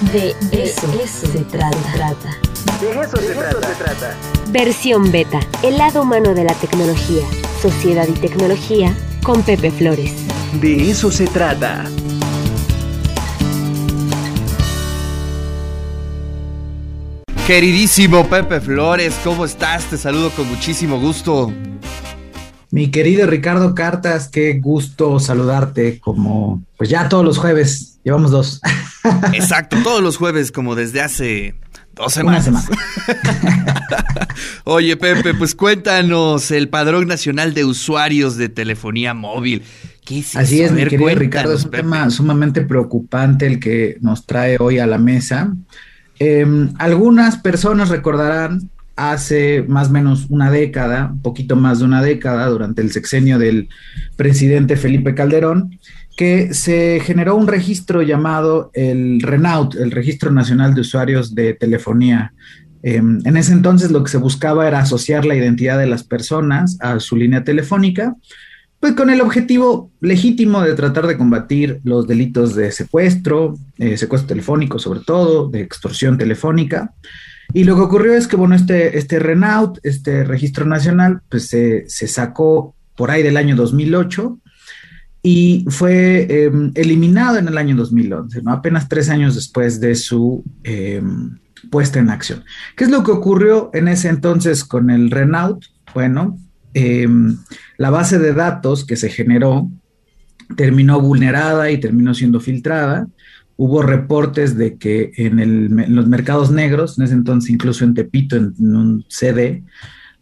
De eso, se trata. De eso, se, trata. Versión beta, el lado humano de la tecnología, sociedad y tecnología, con Pepe Flores. De eso se trata. Queridísimo Pepe Flores, ¿cómo estás? Te saludo con muchísimo gusto. Mi querido Ricardo Cartas, qué gusto saludarte como pues ya todos los jueves, llevamos dos. Exacto, todos los jueves como desde hace dos semanas. Una semana. Oye Pepe, pues cuéntanos el Padrón Nacional de Usuarios de Telefonía Móvil. ¿Qué es Así es, mi querido Ricardo, es un tema sumamente preocupante el que nos trae hoy a la mesa. Em, algunas personas recordarán hace más o menos una década, un poquito más de una década, durante el sexenio del presidente Felipe Calderón, que se generó un registro llamado el RENAUT, el Registro Nacional de Usuarios de Telefonía. Em, en ese entonces lo que se buscaba era asociar la identidad de las personas a su línea telefónica, pues con el objetivo legítimo de tratar de combatir los delitos de secuestro, eh, secuestro telefónico sobre todo, de extorsión telefónica. Y lo que ocurrió es que, bueno, este, este Renault, este registro nacional, pues se, sacó por ahí del año 2008 y fue em, eliminado en el año 2011, ¿no? Apenas tres años después de su em, puesta en acción. ¿Qué es lo que ocurrió en ese entonces con el Renault? Bueno, em, la base de datos que se generó terminó vulnerada y terminó siendo filtrada hubo reportes de que en, los mercados negros, en ese entonces incluso en Tepito, en, un CD,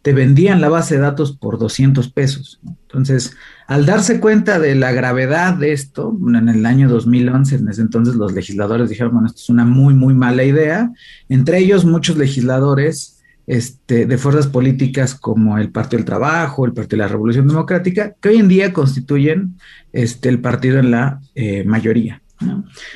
te vendían la base de datos por 200 pesos. Entonces, al darse cuenta de la gravedad de esto, en el año 2011, en ese entonces los legisladores dijeron, bueno, esto es una muy, muy mala idea. Entre ellos, muchos legisladores este, de fuerzas políticas como el Partido del Trabajo, el Partido de la Revolución Democrática, que hoy en día constituyen este, el partido en la eh, mayoría.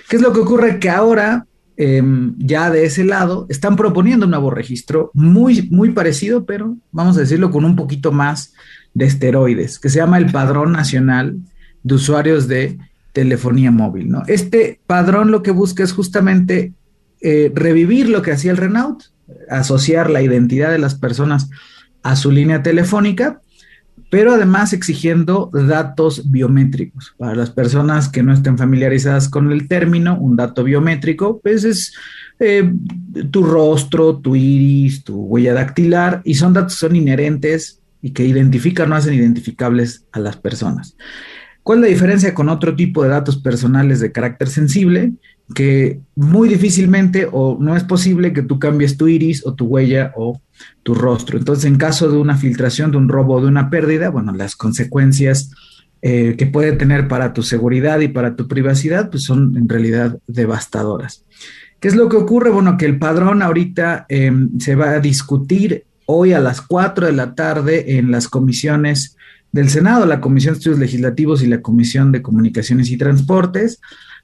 ¿Qué es lo que ocurre? Que ahora, em, ya de ese lado, están proponiendo un nuevo registro muy, muy parecido, pero vamos a decirlo con un poquito más de esteroides, que se llama el Padrón Nacional de Usuarios de Telefonía Móvil. ¿no? Este padrón lo que busca es justamente eh, revivir lo que hacía el Renault, asociar la identidad de las personas a su línea telefónica pero además exigiendo datos biométricos. Para las personas que no estén familiarizadas con el término, un dato biométrico, pues es eh, tu rostro, tu iris, tu huella dactilar, y son datos son inherentes y que identifican o hacen identificables a las personas. ¿Cuál es la diferencia con otro tipo de datos personales de carácter sensible? Que muy difícilmente o no es posible que tú cambies tu iris o tu huella o tu rostro. Entonces, en caso de una filtración, de un robo o de una pérdida, bueno, las consecuencias eh, que puede tener para tu seguridad y para tu privacidad, pues son en realidad devastadoras. ¿Qué es lo que ocurre? Bueno, que el padrón ahorita em, se va a discutir hoy a las 4 de la tarde en las comisiones del Senado, la Comisión de Estudios Legislativos y la Comisión de Comunicaciones y Transportes.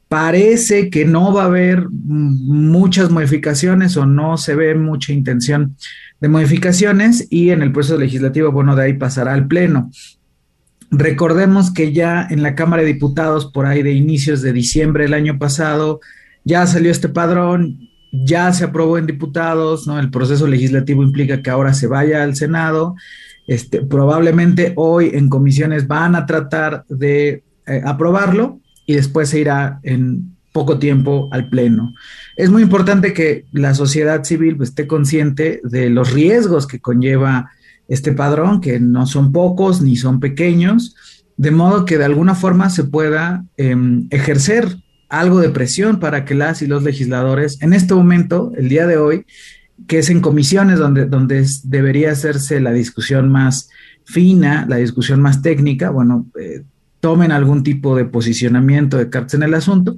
Parece que no va a haber muchas modificaciones o no se ve mucha intención de modificaciones y en el proceso legislativo, bueno, de ahí pasará al Pleno. Recordemos que ya en la Cámara de Diputados, por ahí de inicios de diciembre del año pasado, ya salió este padrón, ya se aprobó en diputados, ¿no? El proceso legislativo implica que ahora se vaya al Senado este, probablemente hoy en comisiones van a tratar de eh, aprobarlo y después se irá en poco tiempo al Pleno. Es muy importante que la sociedad civil pues, esté consciente de los riesgos que conlleva este padrón, que no son pocos ni son pequeños, de modo que de alguna forma se pueda em, ejercer algo de presión para que las y los legisladores en este momento, el día de hoy, que es en comisiones donde, donde debería hacerse la discusión más fina, la discusión más técnica, bueno, eh, tomen algún tipo de posicionamiento de cartas en el asunto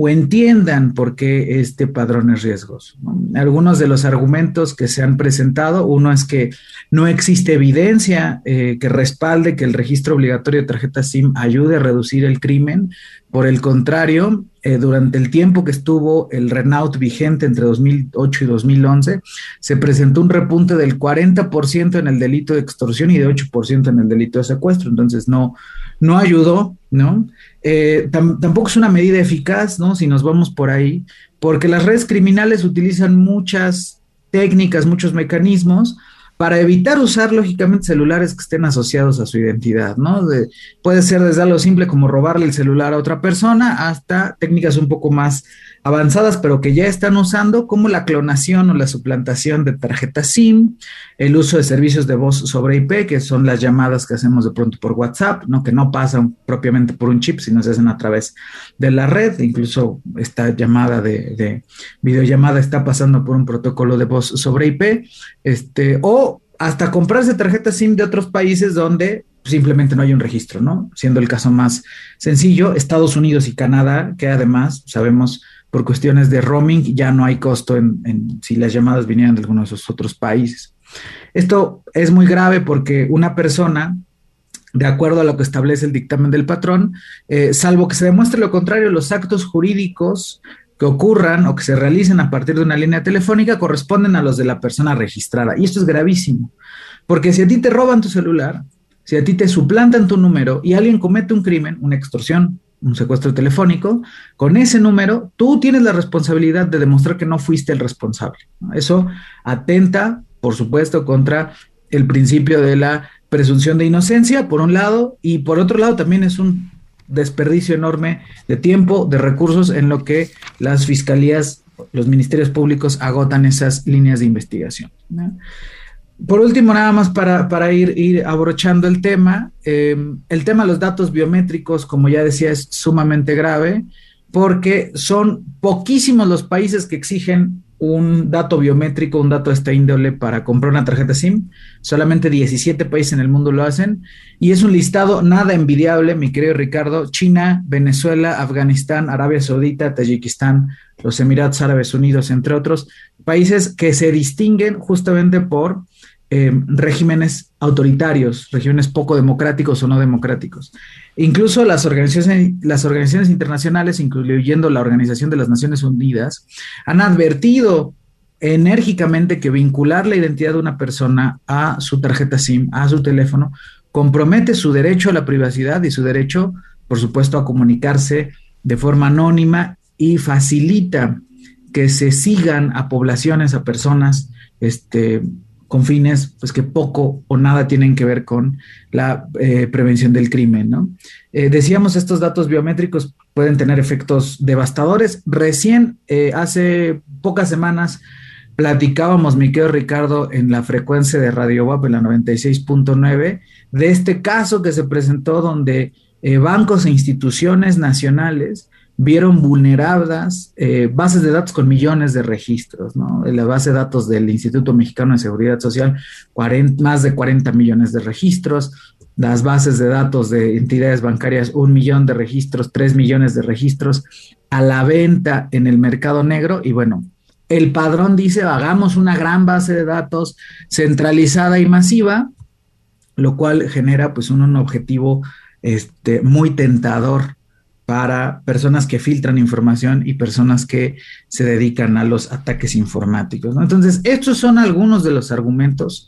o entiendan por qué este padrón es riesgoso. Algunos de los argumentos que se han presentado, uno es que no existe evidencia eh, que respalde que el registro obligatorio de tarjeta SIM ayude a reducir el crimen, por el contrario, eh, durante el tiempo que estuvo el Renault vigente entre 2008 y 2011, se presentó un repunte del 40% en el delito de extorsión y de 8% en el delito de secuestro. Entonces, no, no ayudó, ¿no? Eh, tampoco es una medida eficaz, ¿no? Si nos vamos por ahí, porque las redes criminales utilizan muchas técnicas, muchos mecanismos para evitar usar lógicamente celulares que estén asociados a su identidad, ¿no? puede ser desde algo simple como robarle el celular a otra persona hasta técnicas un poco más avanzadas, pero que ya están usando, como la clonación o la suplantación de tarjetas SIM, el uso de servicios de voz sobre IP, que son las llamadas que hacemos de pronto por WhatsApp, ¿no? que no pasan propiamente por un chip, sino se hacen a través de la red. Incluso esta llamada de, videollamada está pasando por un protocolo de voz sobre IP, este, o hasta comprarse tarjetas SIM de otros países donde simplemente no hay un registro, ¿no? Siendo el caso más sencillo, Estados Unidos y Canadá, que además sabemos por cuestiones de roaming ya no hay costo en, si las llamadas vinieran de alguno de esos otros países. Esto es muy grave porque una persona, de acuerdo a lo que establece el dictamen del patrón, eh, salvo que se demuestre lo contrario, los actos jurídicos que ocurran o que se realicen a partir de una línea telefónica corresponden a los de la persona registrada. Y esto es gravísimo, porque si a ti te roban tu celular, si a ti te suplantan tu número y alguien comete un crimen, una extorsión, un secuestro telefónico, con ese número tú tienes la responsabilidad de demostrar que no fuiste el responsable. Eso atenta, por supuesto, contra el principio de la presunción de inocencia, por un lado, y por otro lado también es un desperdicio enorme de tiempo, de recursos en lo que las fiscalías, los ministerios públicos agotan esas líneas de investigación. Por último, nada más para, ir, ir, abrochando el tema, em, el tema de los datos biométricos, como ya decía, es sumamente grave porque son poquísimos los países que exigen un dato biométrico, un dato de esta índole para comprar una tarjeta SIM. Solamente 17 países en el mundo lo hacen. Y es un listado nada envidiable, mi querido Ricardo. China, Venezuela, Afganistán, Arabia Saudita, Tayikistán, los Emiratos Árabes Unidos, entre otros, países que se distinguen justamente por eh, regímenes autoritarios, regímenes poco democráticos o no democráticos. Incluso las organizaciones, las organizaciones internacionales, incluyendo la Organización de las Naciones Unidas, han advertido enérgicamente que vincular la identidad de una persona a su tarjeta SIM, a su teléfono, compromete su derecho a la privacidad y su derecho, por supuesto, a comunicarse de forma anónima y facilita que se sigan a poblaciones, a personas, este, con fines pues, que poco o nada tienen que ver con la eh, prevención del crimen. ¿no? Eh, decíamos, estos datos biométricos pueden tener efectos devastadores. Recién, eh, hace pocas semanas, platicábamos, mi querido Ricardo, en la frecuencia de Radio WAP, en la 96.9, de este caso que se presentó donde bancos e instituciones nacionales vieron vulneradas eh, bases de datos con millones de registros, ¿no? En la base de datos del Instituto Mexicano de Seguridad Social, más de 40 millones de registros, las bases de datos de entidades bancarias, un millón de registros, tres millones de registros a la venta en el mercado negro. Y bueno, el padrón dice, hagamos una gran base de datos centralizada y masiva, lo cual genera pues un, un objetivo este, muy tentador para personas que filtran información y personas que se dedican a los ataques informáticos. Entonces, estos son algunos de los argumentos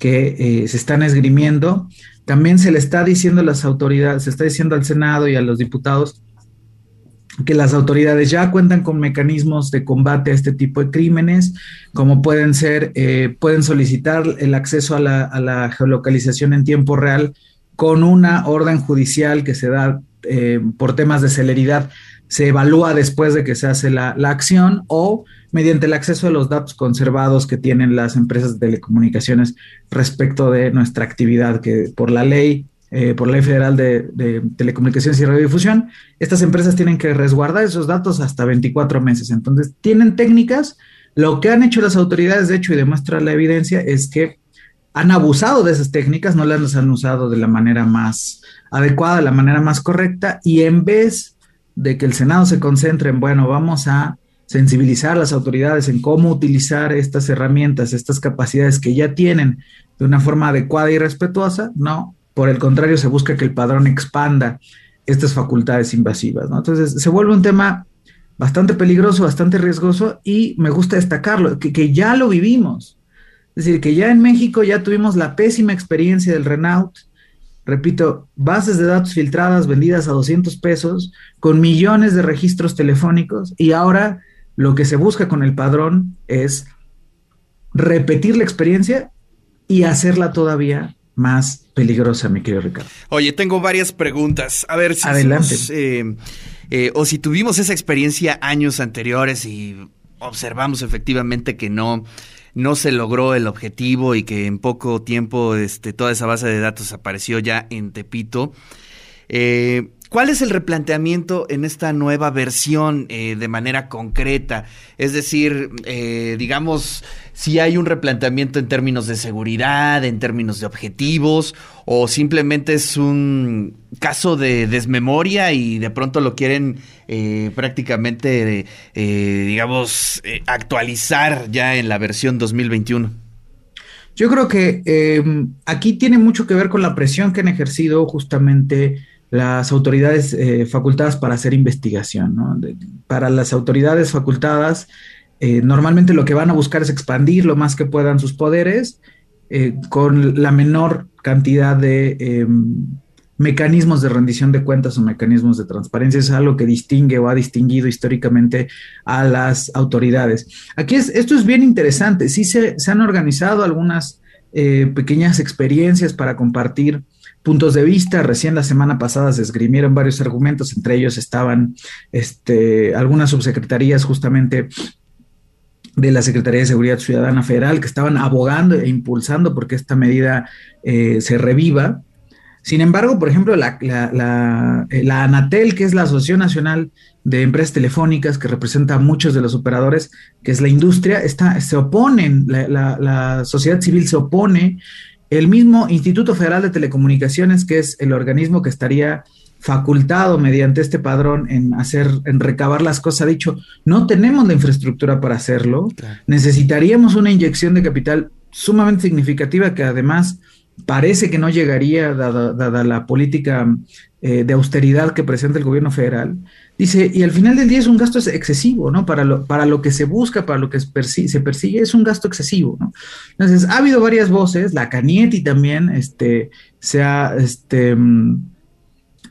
que eh, se están esgrimiendo. También se le está diciendo a las autoridades, se está diciendo al Senado y a los diputados que las autoridades ya cuentan con mecanismos de combate a este tipo de crímenes, como pueden ser, eh, pueden solicitar el acceso a la, a la geolocalización en tiempo real con una orden judicial que se da eh, por temas de celeridad se evalúa después de que se hace la, acción o mediante el acceso a los datos conservados que tienen las empresas de telecomunicaciones respecto de nuestra actividad, que por la ley, eh, por la ley federal de, telecomunicaciones y radiodifusión, estas empresas tienen que resguardar esos datos hasta 24 meses. Entonces, tienen técnicas. Lo que han hecho las autoridades, de hecho, y demuestra la evidencia, es que han abusado de esas técnicas, no las han usado de la manera más adecuada, de la manera más correcta, y en vez de que el Senado se concentre en, bueno, vamos a sensibilizar a las autoridades en cómo utilizar estas herramientas, estas capacidades que ya tienen de una forma adecuada y respetuosa, no, por el contrario, se busca que el padrón expanda estas facultades invasivas, ¿no? Entonces, se vuelve un tema bastante peligroso, bastante riesgoso y me gusta destacarlo, que, que ya lo vivimos. Es decir, que ya en México ya tuvimos la pésima experiencia del Renault, repito, bases de datos filtradas vendidas a 200 pesos con millones de registros telefónicos y ahora lo que se busca con el padrón es repetir la experiencia y hacerla todavía más peligrosa, mi querido Ricardo. Oye, tengo varias preguntas. A ver si Adelante. Eh, eh, o si tuvimos esa experiencia años anteriores y observamos efectivamente que no no se logró el objetivo y que en poco tiempo este, toda esa base de datos apareció ya en Tepito. Eh, ¿Cuál es el replanteamiento en esta nueva versión eh, de manera concreta? Es decir, eh, digamos, si hay un replanteamiento en términos de seguridad, en términos de objetivos, o simplemente es un caso de desmemoria y de pronto lo quieren eh, prácticamente, digamos, actualizar ya en la versión 2021. Yo creo que aquí tiene mucho que ver con la presión que han ejercido justamente las autoridades eh, facultadas para hacer investigación. para las autoridades facultadas, eh, normalmente lo que van a buscar es expandir lo más que puedan sus poderes eh, con la menor cantidad de em, mecanismos de rendición de cuentas o mecanismos de transparencia. Es algo que distingue o ha distinguido históricamente a las autoridades. Aquí es, esto es bien interesante. Sí se, se han organizado algunas pequeñas experiencias para compartir puntos de vista. Recién la semana pasada se esgrimieron varios argumentos, entre ellos estaban este, algunas subsecretarías justamente de la Secretaría de Seguridad Ciudadana Federal que estaban abogando e impulsando porque esta medida eh, se reviva. Sin embargo, por ejemplo, la, eh, la, ANATEL, que es la Asociación Nacional de Empresas Telefónicas, que representa a muchos de los operadores, que es la industria, está, se oponen, la, sociedad civil se opone el mismo Instituto Federal de Telecomunicaciones, que es el organismo que estaría facultado mediante este padrón en hacer, en recabar las cosas, ha dicho, no tenemos la infraestructura para hacerlo, necesitaríamos una inyección de capital sumamente significativa que además parece que no llegaría dada, la política eh, de austeridad que presenta el gobierno federal. Dice, y al final del día es un gasto excesivo, ¿no? Para lo, para lo que se busca, para lo que se persigue, es un gasto excesivo, ¿no? Entonces, ha habido varias voces, la Canieti también, este, se ha, este, mm,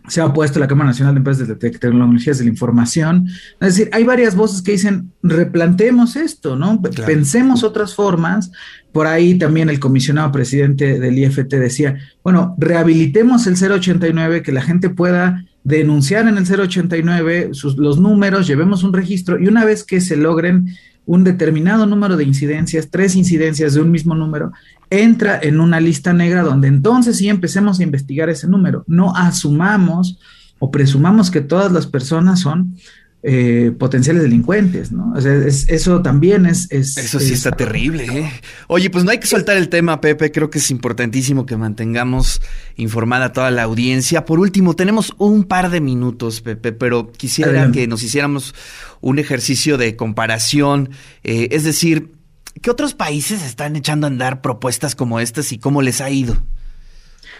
se ha opuesto la Cámara Nacional de Empresas de Tecnologías de la Información. Es decir, hay varias voces que dicen, replanteemos esto, ¿no? Pensemos otras formas. Por ahí también el comisionado presidente del IFT decía, bueno, rehabilitemos el 089, que la gente pueda denunciar en el 089 los números, llevemos un registro y una vez que se logren un determinado número de incidencias, tres incidencias de un mismo número, entra en una lista negra donde entonces sí empecemos a investigar ese número. No asumamos o presumamos que todas las personas son eh, potenciales delincuentes, ¿no? O sea, eso también es, Eso sí está terrible, ¿eh? Oye, pues no hay que soltar el tema, Pepe. Creo que es importantísimo que mantengamos informada a toda la audiencia. Por último, tenemos un par de minutos, Pepe, pero quisiera que nos hiciéramos un ejercicio de comparación. Eh, es decir, ¿qué otros países están echando a andar propuestas como estas y cómo les ha ido?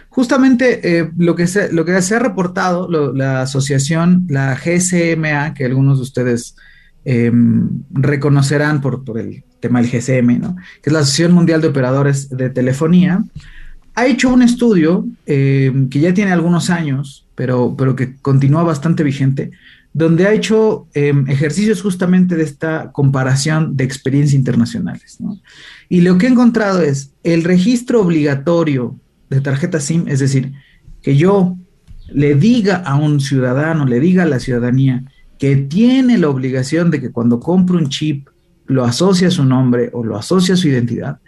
Justamente eh, lo, que se, lo que se ha reportado, la asociación, la GCMA, que algunos de ustedes em, reconocerán por, el tema del GCM, ¿no? que es la Asociación Mundial de Operadores de Telefonía, ha hecho un estudio em, que ya tiene algunos años, pero, pero que continúa bastante vigente, donde ha hecho em, ejercicios justamente de esta comparación de experiencias internacionales. Y lo que he encontrado es el registro obligatorio de tarjeta SIM, es decir, que yo le diga a un ciudadano, le diga a la ciudadanía que tiene la obligación de que cuando compre un chip lo asocie a su nombre o lo asocie a su identidad,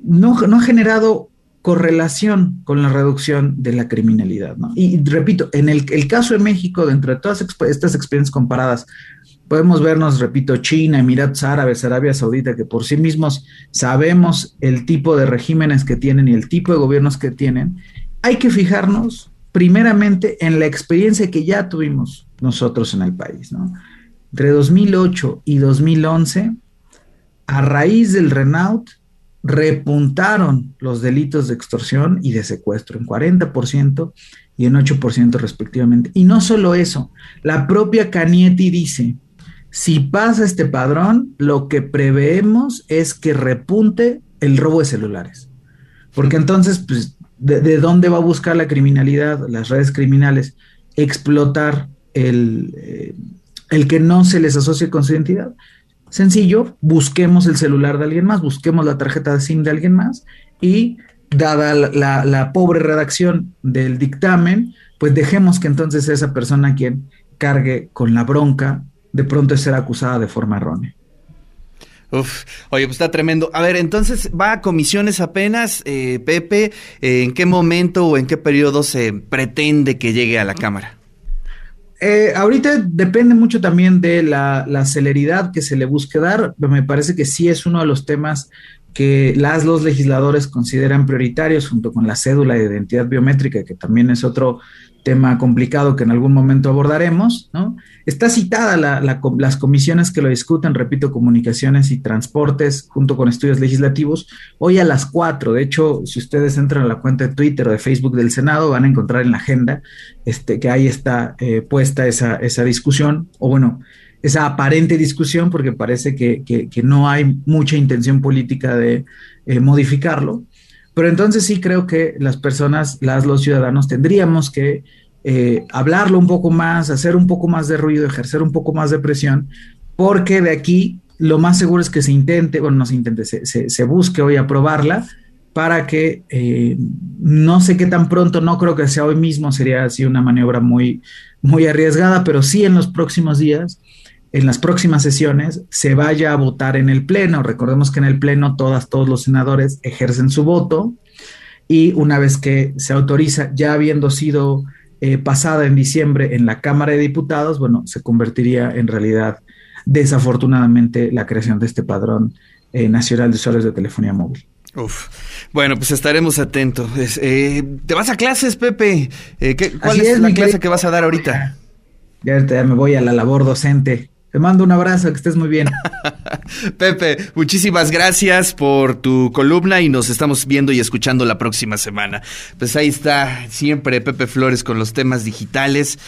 no, no ha generado correlación con la reducción de la criminalidad. Y, repito, en el, caso de México, dentro de todas estas experiencias comparadas podemos vernos, repito, China, Emiratos Árabes, Arabia Saudita, que por sí mismos sabemos el tipo de regímenes que tienen y el tipo de gobiernos que tienen, hay que fijarnos primeramente en la experiencia que ya tuvimos nosotros en el país. ¿no? Entre 2008 y 2011, a raíz del Renault, repuntaron los delitos de extorsión y de secuestro en 40% y en 8% respectivamente. Y no solo eso, la propia Canieti dice Si pasa este padrón, lo que preveemos es que repunte el robo de celulares. Porque entonces, pues, ¿de, dónde va a buscar la criminalidad, las redes criminales? Explotar el, eh, el que no se les asocie con su identidad. Sencillo, busquemos el celular de alguien más, busquemos la tarjeta de SIM de alguien más y dada la, pobre redacción del dictamen, pues dejemos que entonces esa persona quien cargue con la bronca de pronto de ser acusada de forma errónea. Uf, oye, pues está tremendo. A ver, entonces va a comisiones apenas, eh, Pepe. Eh, ¿En qué momento o en qué periodo se pretende que llegue a la Cámara? Eh, ahorita depende mucho también de la, celeridad que se le busque dar. Me parece que sí es uno de los temas que las los legisladores consideran prioritarios junto con la cédula de identidad biométrica, que también es otro tema complicado que en algún momento abordaremos, ¿no? Está citada las comisiones que lo discuten, repito, comunicaciones y transportes junto con estudios legislativos, hoy a las 4. De hecho, si ustedes entran a la cuenta de Twitter o de Facebook del Senado, van a encontrar en la agenda este, que ahí está eh, puesta esa, esa discusión, o bueno, esa aparente discusión, porque parece que, no hay mucha intención política de eh, modificarlo. Pero entonces sí creo que las personas, las, los ciudadanos tendríamos que eh, hablarlo un poco más, hacer un poco más de ruido, ejercer un poco más de presión, porque de aquí lo más seguro es que se intente, bueno, no se intente, se, busque hoy aprobarla para que eh, no sé qué tan pronto, no creo que sea hoy mismo, sería así una maniobra muy, muy arriesgada, pero sí en los próximos días, en las próximas sesiones, se vaya a votar en el Pleno. Recordemos que en el Pleno todas, todos los senadores ejercen su voto y una vez que se autoriza, ya habiendo sido eh, pasada en diciembre en la Cámara de Diputados, bueno, se convertiría en realidad, desafortunadamente, la creación de este padrón eh, nacional de usuarios de telefonía móvil. Uf. Bueno, pues estaremos atentos. Eh, ¿Te vas a clases, Pepe? ¿Cuál es, la clase que vas a dar ahorita? Ya, ya me voy a la labor docente. Te mando un abrazo, que estés muy bien. Pepe, muchísimas gracias por tu columna y nos estamos viendo y escuchando la próxima semana. Pues ahí está siempre Pepe Flores con los temas digitales.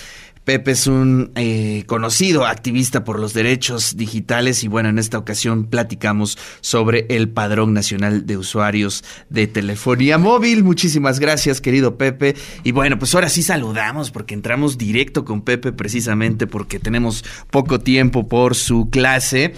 Pepe es un eh, conocido activista por los derechos digitales y bueno, en esta ocasión platicamos sobre el Padrón Nacional de Usuarios de Telefonía Móvil. Muchísimas gracias, querido Pepe. Y bueno, pues ahora sí saludamos porque entramos directo con Pepe precisamente porque tenemos poco tiempo por su clase.